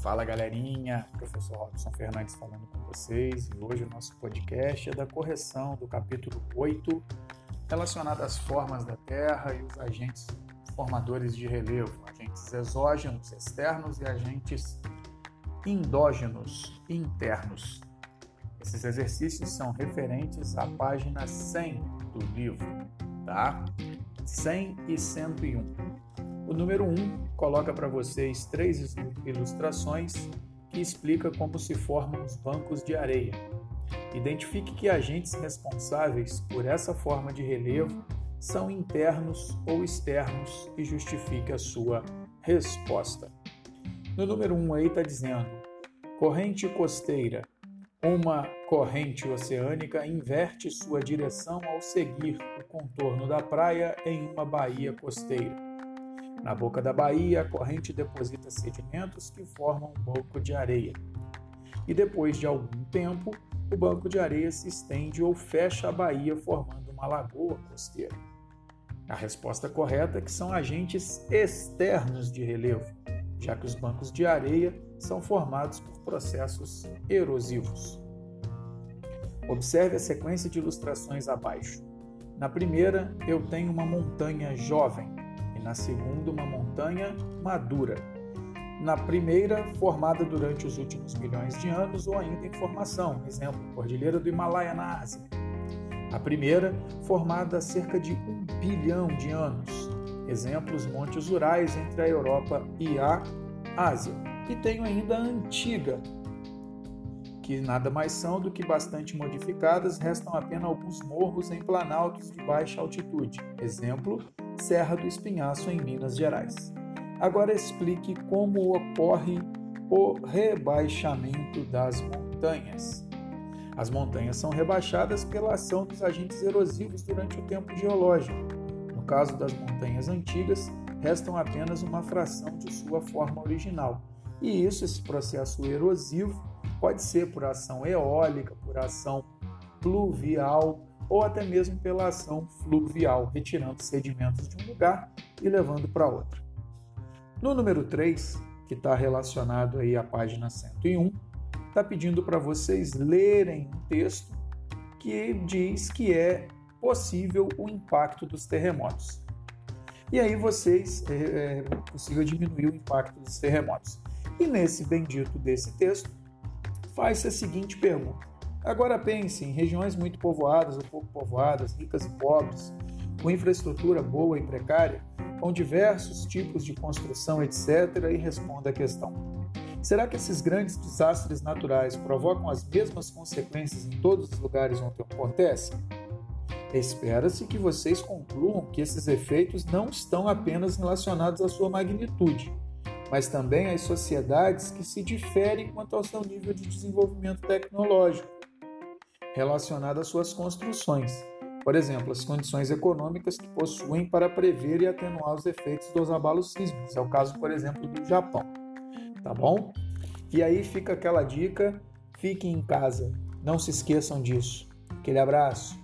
Fala galerinha, professor Robson Fernandes falando com vocês e hoje o nosso podcast é da correção do capítulo 8 relacionado às formas da Terra e os agentes formadores de relevo, agentes exógenos externos e agentes endógenos internos. Esses exercícios são referentes à página 100 do livro, tá? 100 e 101. O número 1 coloca para vocês três ilustrações que explica como se formam os bancos de areia. Identifique que agentes responsáveis por essa forma de relevo são internos ou externos e justifique a sua resposta. No número 1 aí está dizendo: corrente costeira. Uma corrente oceânica inverte sua direção ao seguir o contorno da praia em uma baía costeira. Na boca da baía, a corrente deposita sedimentos que formam um banco de areia. E depois de algum tempo, o banco de areia se estende ou fecha a baía, formando uma lagoa costeira. A resposta correta é que são agentes externos de relevo, já que os bancos de areia são formados por processos erosivos. Observe a sequência de ilustrações abaixo. Na primeira, eu tenho uma montanha jovem na segunda, uma montanha madura. Na primeira, formada durante os últimos milhões de anos ou ainda em formação, exemplo, Cordilheira do Himalaia na Ásia. A primeira, formada há cerca de um bilhão de anos, exemplo, os Montes Urais entre a Europa e a Ásia. E tenho ainda a antiga, que nada mais são do que bastante modificadas, restam apenas alguns morros em planaltos de baixa altitude. Exemplo, Serra do Espinhaço, em Minas Gerais. Agora explique como ocorre o rebaixamento das montanhas. As montanhas são rebaixadas pela ação dos agentes erosivos durante o tempo geológico. No caso das montanhas antigas, restam apenas uma fração de sua forma original. E isso, esse processo erosivo, Pode ser por ação eólica, por ação pluvial ou até mesmo pela ação fluvial, retirando sedimentos de um lugar e levando para outro. No número 3, que está relacionado aí à página 101, está pedindo para vocês lerem um texto que diz que é possível o impacto dos terremotos. E aí vocês é, é possível diminuir o impacto dos terremotos. E nesse bendito desse texto, faz-se a seguinte pergunta. Agora pense em regiões muito povoadas ou pouco povoadas, ricas e pobres, com infraestrutura boa e precária, com diversos tipos de construção, etc., e responda a questão. Será que esses grandes desastres naturais provocam as mesmas consequências em todos os lugares onde acontecem? Espera-se que vocês concluam que esses efeitos não estão apenas relacionados à sua magnitude, mas também as sociedades que se diferem quanto ao seu nível de desenvolvimento tecnológico, relacionado às suas construções. Por exemplo, as condições econômicas que possuem para prever e atenuar os efeitos dos abalos sísmicos. É o caso, por exemplo, do Japão. Tá bom? E aí fica aquela dica: fiquem em casa, não se esqueçam disso. Aquele abraço.